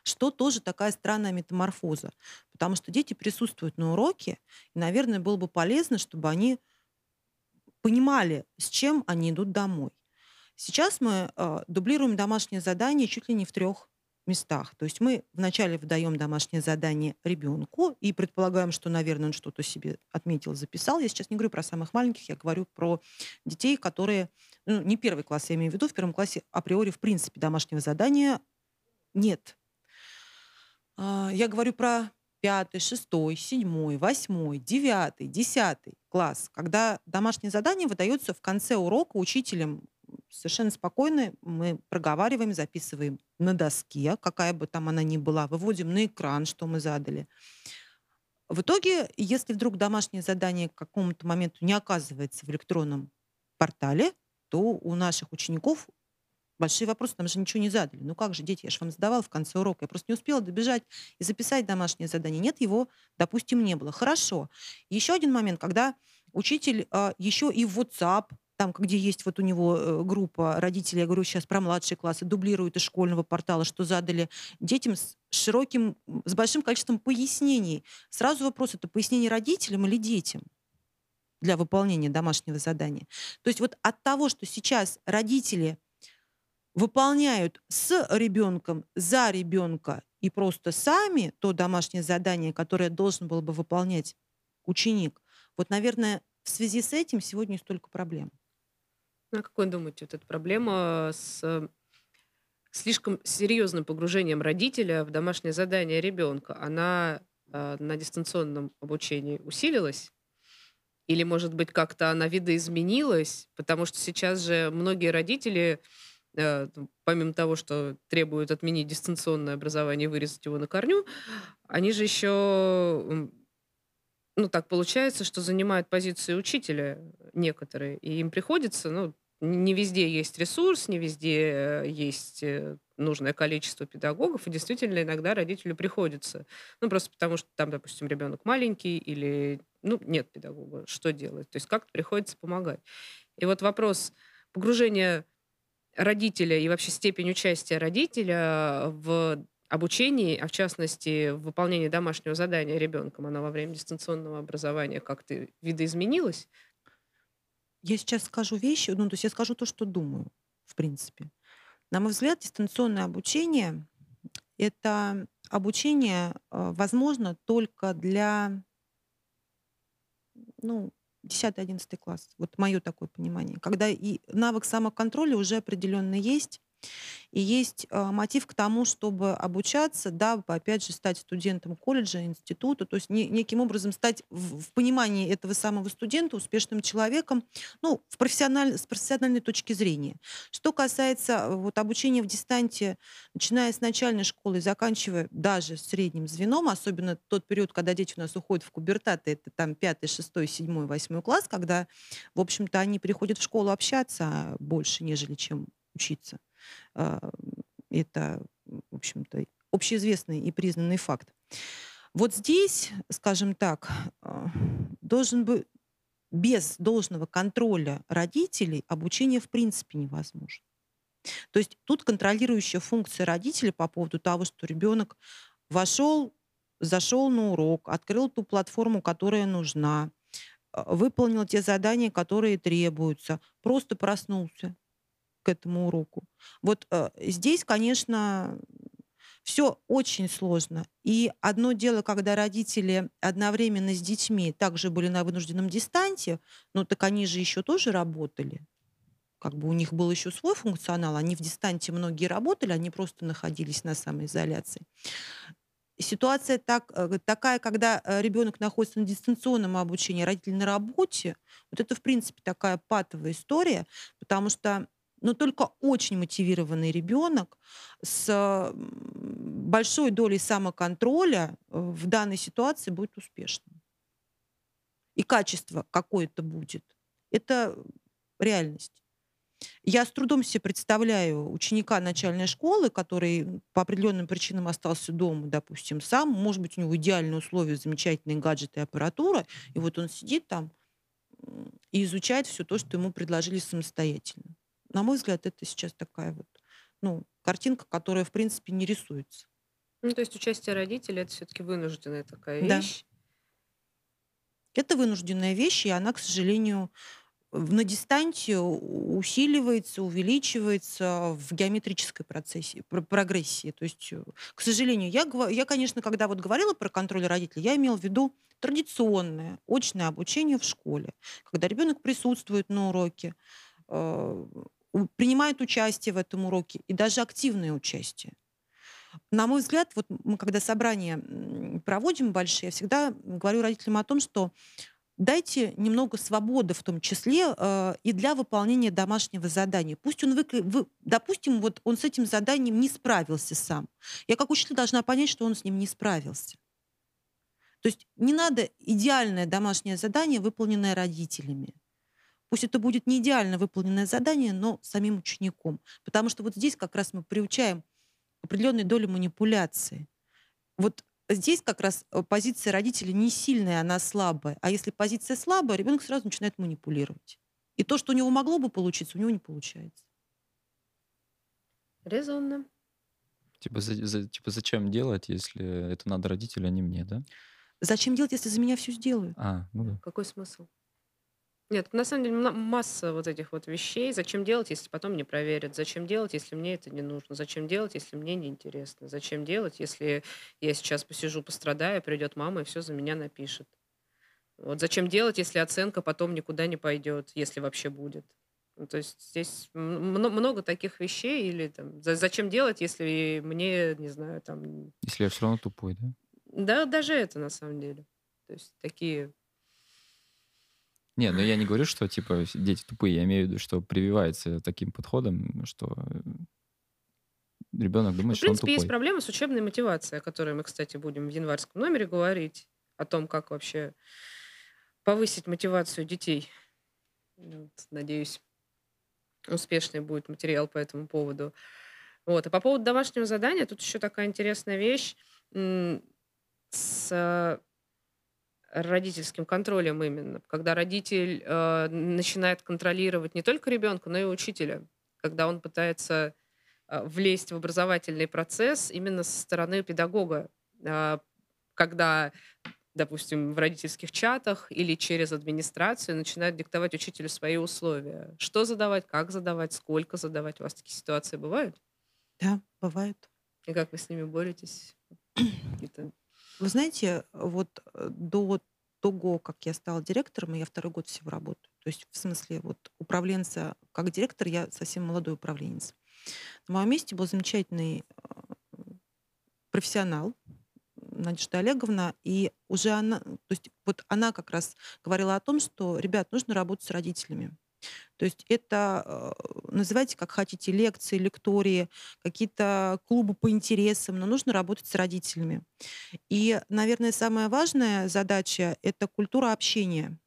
Что тоже такая странная метаморфоза. Потому что дети присутствуют на уроке, и, наверное, было бы полезно, чтобы они понимали, с чем они идут домой. Сейчас мы э, дублируем домашнее задание чуть ли не в трех местах. То есть мы вначале выдаем домашнее задание ребенку и предполагаем, что, наверное, он что-то себе отметил, записал. Я сейчас не говорю про самых маленьких, я говорю про детей, которые, ну, не первый класс, я имею в виду, в первом классе априори, в принципе, домашнего задания нет. А, я говорю про пятый, шестой, седьмой, восьмой, девятый, десятый класс, когда домашнее задание выдается в конце урока учителем совершенно спокойно мы проговариваем, записываем на доске, какая бы там она ни была, выводим на экран, что мы задали. В итоге, если вдруг домашнее задание к какому-то моменту не оказывается в электронном портале, то у наших учеников большие вопросы, там же ничего не задали. Ну как же, дети, я же вам задавала в конце урока. Я просто не успела добежать и записать домашнее задание. Нет, его, допустим, не было. Хорошо. Еще один момент, когда учитель э, еще и в WhatsApp там, где есть вот у него э, группа родителей, я говорю сейчас про младшие классы, дублируют из школьного портала, что задали детям с широким, с большим количеством пояснений. Сразу вопрос, это пояснение родителям или детям? Для выполнения домашнего задания. То есть вот от того, что сейчас родители выполняют с ребенком, за ребенка и просто сами то домашнее задание, которое должен был бы выполнять ученик, вот, наверное, в связи с этим сегодня столько проблем. А как думаете, вот эта проблема с слишком серьезным погружением родителя в домашнее задание ребенка, она э, на дистанционном обучении усилилась? Или, может быть, как-то она видоизменилась? Потому что сейчас же многие родители, э, помимо того, что требуют отменить дистанционное образование и вырезать его на корню, они же еще ну, так получается, что занимают позицию учителя некоторые, и им приходится, ну, не везде есть ресурс, не везде э, есть э, нужное количество педагогов, и действительно иногда родителю приходится. Ну, просто потому что там, допустим, ребенок маленький или, ну, нет педагога, что делать? То есть как приходится помогать. И вот вопрос погружения родителя и вообще степень участия родителя в обучении, а в частности в выполнении домашнего задания ребенком, она во время дистанционного образования как-то видоизменилась? Я сейчас скажу вещи, ну, то есть я скажу то, что думаю, в принципе. На мой взгляд, дистанционное обучение — это обучение э, возможно только для ну, 10-11 класс. Вот мое такое понимание. Когда и навык самоконтроля уже определенно есть, и есть э, мотив к тому, чтобы обучаться, да, опять же, стать студентом колледжа, института, то есть не, неким образом стать в, понимании этого самого студента успешным человеком, ну, в профессиональ, с профессиональной точки зрения. Что касается э, вот, обучения в дистанте, начиная с начальной школы заканчивая даже средним звеном, особенно тот период, когда дети у нас уходят в кубертаты, это там пятый, шестой, седьмой, восьмой класс, когда, в общем-то, они приходят в школу общаться больше, нежели чем учиться. А, это, в общем-то, общеизвестный и признанный факт. Вот здесь, скажем так, а, должен быть без должного контроля родителей обучение в принципе невозможно. То есть тут контролирующая функция родителя по поводу того, что ребенок вошел, зашел на урок, открыл ту платформу, которая нужна, а, выполнил те задания, которые требуются, просто проснулся, к этому уроку. Вот э, здесь, конечно, все очень сложно. И одно дело, когда родители одновременно с детьми также были на вынужденном дистанте, ну так они же еще тоже работали. Как бы у них был еще свой функционал, они в дистанте многие работали, они просто находились на самоизоляции. Ситуация так, э, такая, когда э, ребенок находится на дистанционном обучении, родители на работе, вот это, в принципе, такая патовая история, потому что но только очень мотивированный ребенок с большой долей самоконтроля э, в данной ситуации будет успешным. И качество какое-то будет. Это реальность. Я с трудом себе представляю ученика начальной школы, который по определенным причинам остался дома, допустим, сам. Может быть, у него идеальные условия, замечательные гаджеты и аппаратура. И вот он сидит там и изучает все то, что ему предложили самостоятельно на мой взгляд, это сейчас такая вот ну, картинка, которая, в принципе, не рисуется. Ну, то есть участие родителей это все-таки вынужденная такая вещь. Да. Это вынужденная вещь, и она, к сожалению, на дистанте усиливается, увеличивается в геометрической процессе, прогрессии. То есть, э, к сожалению, я, я, конечно, когда вот говорила про контроль родителей, я имела в виду традиционное очное обучение в школе, когда ребенок присутствует на уроке, э, принимают участие в этом уроке и даже активное участие. На мой взгляд, вот мы когда собрания проводим большие, я всегда говорю родителям о том, что дайте немного свободы в том числе э, и для выполнения домашнего задания. Пусть он, вы, вы, допустим, вот он с этим заданием не справился сам. Я как учитель должна понять, что он с ним не справился. То есть не надо идеальное домашнее задание, выполненное родителями. Пусть это будет не идеально выполненное задание, но самим учеником. Потому что вот здесь как раз мы приучаем определенной доли манипуляции. Вот здесь как раз э, позиция родителя не сильная, она слабая. А если позиция слабая, ребенок сразу начинает манипулировать. И то, что у него могло бы получиться, у него не получается. Резонно. Типа, за, за, типа зачем делать, если это надо родителю, а не мне, да? Зачем делать, если за меня все сделают? А, ну да. Какой смысл? Нет, на самом деле масса вот этих вот вещей. Зачем делать, если потом не проверят? Зачем делать, если мне это не нужно? Зачем делать, если мне не интересно? Зачем делать, если я сейчас посижу, пострадаю, придет мама и все за меня напишет? Вот зачем делать, если оценка потом никуда не пойдет, если вообще будет? Ну, то есть здесь много таких вещей, или там, зачем делать, если мне, не знаю, там... Если я все равно тупой, да? Да, даже это на самом деле. То есть такие... Не, ну я не говорю, что типа дети тупые, я имею в виду, что прививается таким подходом, что ребенок думает, ну, что он тупой. В принципе, есть проблема с учебной мотивацией, о которой мы, кстати, будем в январском номере говорить, о том, как вообще повысить мотивацию детей. Вот, надеюсь, успешный будет материал по этому поводу. Вот. А по поводу домашнего задания, тут еще такая интересная вещь с родительским контролем именно, когда родитель э, начинает контролировать не только ребенка, но и учителя, когда он пытается э, влезть в образовательный процесс именно со стороны педагога, э, когда допустим, в родительских чатах или через администрацию начинают диктовать учителю свои условия. Что задавать, как задавать, сколько задавать. У вас такие ситуации бывают? Да, бывают. И как вы с ними боретесь? Вы знаете, вот э, до того, как я стала директором, я второй год всего работаю. То есть, в смысле, вот управленца, как директор, я совсем молодой управленец. На моем месте был замечательный э, профессионал, Надежда Олеговна, и уже она, то есть вот она как раз говорила о том, что, ребят, нужно работать с родителями. То есть это, э, называйте как хотите, лекции, лектории, какие-то клубы по интересам, но нужно работать с родителями. И, наверное, самая важная задача — это культура общения.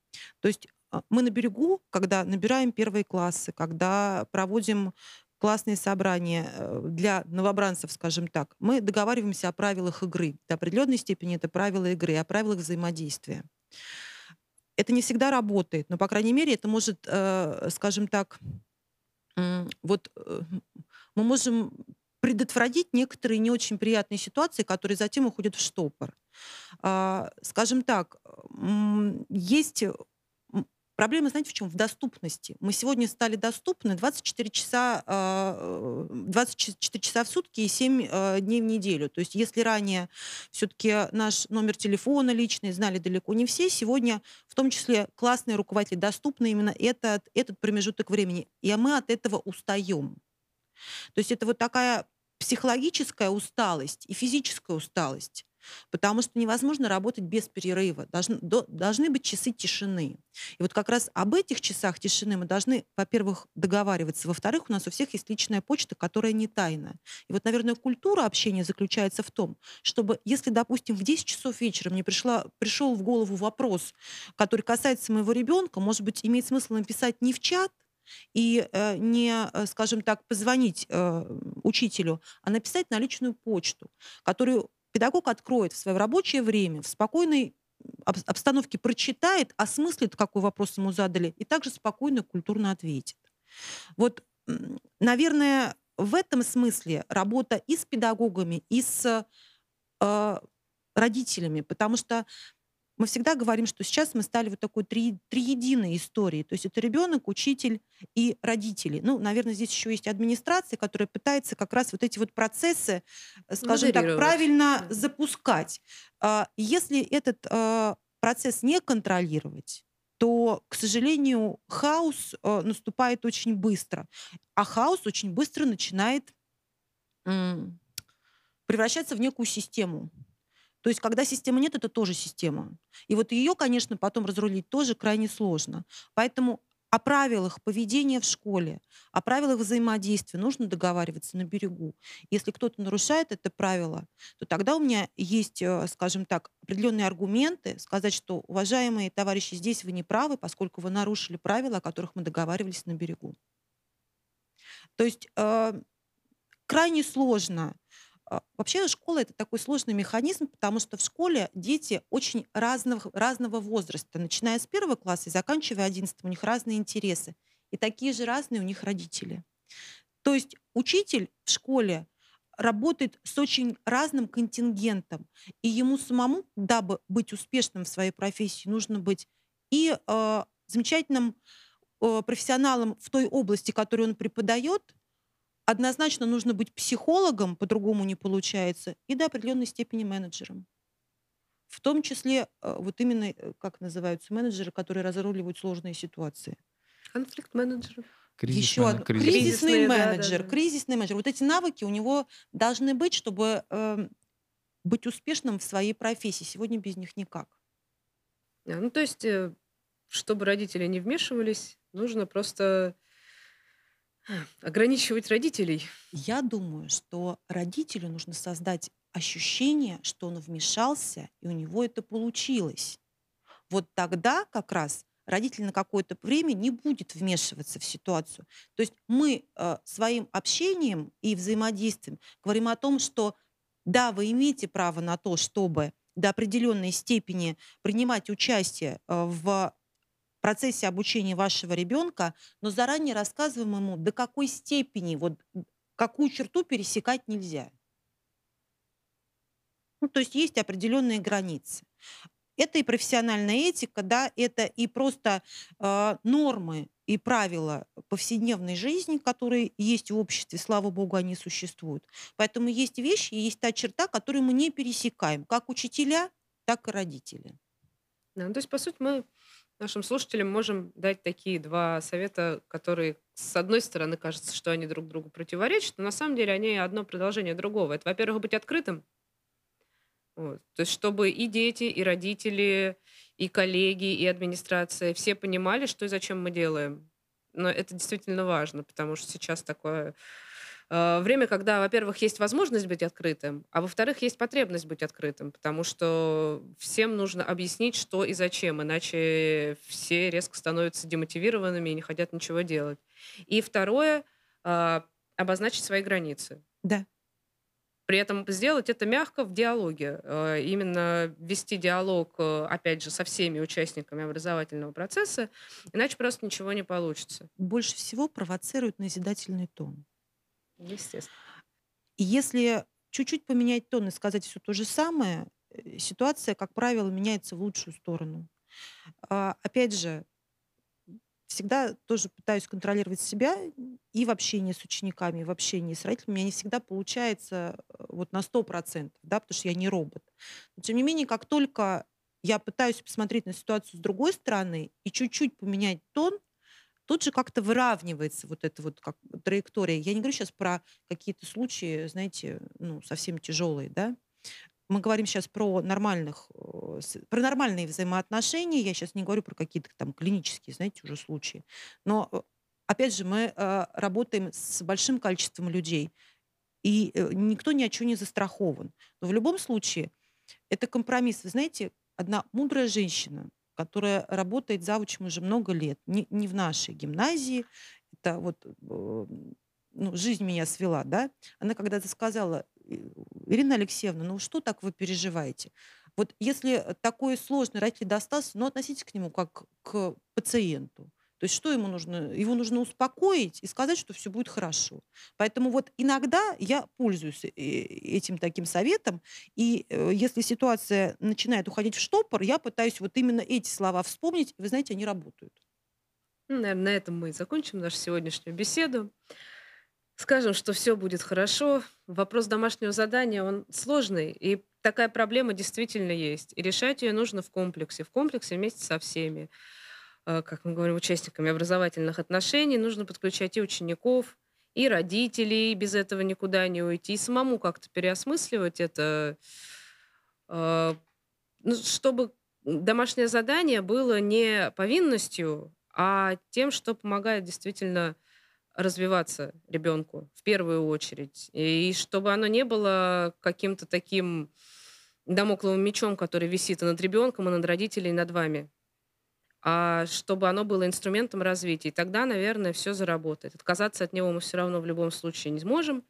То есть э, мы на берегу, когда набираем первые классы, когда проводим классные собрания э, для новобранцев, скажем так, мы договариваемся о правилах игры. До определенной степени это правила игры, о правилах взаимодействия. Это не всегда работает, но, по крайней мере, это может, э, скажем так, вот э, мы можем предотвратить некоторые не очень приятные ситуации, которые затем уходят в штопор. А, скажем так, есть Проблема, знаете, в чем? В доступности. Мы сегодня стали доступны 24 часа, 24 а, часа в сутки и 7 а, дней в неделю. То есть если ранее все-таки наш номер телефона личный знали далеко не все, сегодня в том числе классные руководители доступны именно этот, этот промежуток времени. И мы от этого устаем. То есть это вот такая психологическая усталость и физическая усталость потому что невозможно работать без перерыва. Должны, до, должны быть часы тишины. И вот как раз об этих часах тишины мы должны, во-первых, договариваться. Во-вторых, у нас у всех есть личная почта, которая не тайна. И вот, наверное, культура общения заключается в том, чтобы, если, допустим, в 10 часов вечера мне пришла, пришел в голову вопрос, который касается моего ребенка, может быть, имеет смысл написать не в чат, и э, не, э, скажем так, позвонить э, учителю, а написать на личную почту, которую педагог откроет в свое рабочее время, в спокойной обстановке прочитает, осмыслит, какой вопрос ему задали, и также спокойно, культурно ответит. Вот, наверное, в этом смысле работа и с педагогами, и с э, родителями, потому что мы всегда говорим, что сейчас мы стали вот такой три, триединой историей. То есть это ребенок, учитель и родители. Ну, наверное, здесь еще есть администрация, которая пытается как раз вот эти вот процессы, э, скажем так, правильно запускать. А, если этот а, процесс не контролировать, то, к сожалению, хаос э, наступает очень быстро. А хаос очень быстро начинает превращаться в некую систему. То есть, когда системы нет, это тоже система. И вот ее, конечно, потом разрулить тоже крайне сложно. Поэтому о правилах поведения в школе, о правилах взаимодействия нужно договариваться на берегу. Если кто-то нарушает это правило, то тогда у меня есть, э, скажем так, определенные аргументы сказать, что, уважаемые товарищи, здесь вы не правы, поскольку вы нарушили правила, о которых мы договаривались на берегу. То есть э, крайне сложно вообще школа это такой сложный механизм, потому что в школе дети очень разного, разного возраста, начиная с первого класса и заканчивая одиннадцатым, у них разные интересы. И такие же разные у них родители. То есть учитель в школе работает с очень разным контингентом. И ему самому, дабы быть успешным в своей профессии, нужно быть и э, замечательным э, профессионалом в той области, которую он преподает, Однозначно нужно быть психологом, по-другому не получается, и до определенной степени менеджером. В том числе э, вот именно, э, как называются менеджеры, которые разруливают сложные ситуации. Конфликт менеджеров. Кризис еще одно- кризис. кризисный Кризисные, да, да, менеджер, да. кризисный менеджер. Вот эти навыки у него должны быть, чтобы эм, быть успешным в своей профессии. Сегодня без них никак. А, Ну, то есть, э, чтобы родители не вмешивались, нужно просто ограничивать родителей. Я думаю, что родителю нужно создать ощущение, что он вмешался, и у него это получилось. Вот тогда как раз родитель на какое-то время не будет вмешиваться в ситуацию. То есть мы э, своим общением и взаимодействием говорим о том, что да, вы имеете право на то, чтобы до определенной степени принимать участие э, в процессе обучения вашего ребенка, но заранее рассказываем ему, до какой степени, вот какую черту пересекать нельзя. Ну, то есть есть определенные границы. Это и профессиональная этика, да, это и просто э, нормы и правила повседневной жизни, которые есть в обществе, слава богу, они существуют. Поэтому есть вещи, и есть та черта, которую мы не пересекаем, как учителя, так и родители. Да, ну, то есть, по сути, мы нашим слушателям можем дать такие два совета, которые, с одной стороны, кажется, что они друг другу противоречат, но на самом деле они одно продолжение другого. Это, во-первых, быть открытым. Вот. То есть, чтобы и дети, и родители, и коллеги, и администрация все понимали, что и зачем мы делаем. Но это действительно важно, потому что сейчас такое время, когда, во-первых, есть возможность быть открытым, а во-вторых, есть потребность быть открытым, потому что всем нужно объяснить, что и зачем, иначе все резко становятся демотивированными и не хотят ничего делать. И второе, э, обозначить свои границы. Да. При этом сделать это мягко в диалоге. Э, Именно вести диалог, э, опять же, со всеми участниками образовательного процесса, иначе просто ничего не получится. Больше всего провоцирует назидательный тон. Естественно. Если чуть-чуть поменять тон и сказать все то же самое, э, ситуация, как правило, меняется в лучшую сторону. А, Опять же, всегда тоже пытаюсь контролировать себя и в общении с учениками, и в общении с родителями. У меня не всегда получается э, вот на 100%, да, потому что я не робот. Но тем не менее, как только я пытаюсь посмотреть на ситуацию с другой стороны и чуть-чуть поменять тон, тут же как-то выравнивается вот эта вот как траектория. Я не говорю сейчас про какие-то случаи, знаете, ну, совсем тяжелые, да. Мы говорим сейчас про нормальных, э, про нормальные взаимоотношения. Я сейчас не говорю про какие-то там клинические, знаете, уже случаи. Но э, опять же, мы э, работаем с большим количеством людей, и никто ни от чего не застрахован. Но в любом случае это компромисс. Вы знаете, одна мудрая женщина, которая работает завучем уже много лет, не, не в нашей гимназии, это вот э, ну, жизнь меня свела, да, она когда-то сказала, «И- Ирина Алексеевна, ну что так вы переживаете? Вот если такой сложный родитель достался, ну относитесь к нему как к пациенту. То есть что ему нужно? Его нужно успокоить и сказать, что все будет хорошо. Поэтому вот иногда я пользуюсь э, этим таким советом, и э, если ситуация начинает уходить в штопор, я пытаюсь вот именно эти слова вспомнить, вы знаете, они работают. Ну, наверное, на этом мы и закончим нашу сегодняшнюю беседу. Скажем, что все будет хорошо. Вопрос домашнего задания, он сложный, и такая проблема действительно есть. И решать ее нужно в комплексе, в комплексе вместе со всеми. Э, Как мы говорим, участниками образовательных отношений. Нужно подключать и учеников, и родителей, без этого никуда не уйти, и самому как-то переосмысливать это, э, ну, чтобы домашнее задание было не повинностью, а тем, что помогает действительно развиваться ребенку в первую очередь. И чтобы оно не было каким-то таким домокловым мечом, который висит и над ребенком, и над родителями, и над вами. А чтобы оно было инструментом развития. И тогда, наверное, все заработает. Отказаться от него мы все равно в любом случае не сможем.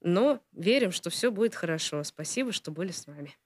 Но верим, что все будет хорошо. Спасибо, что были с нами.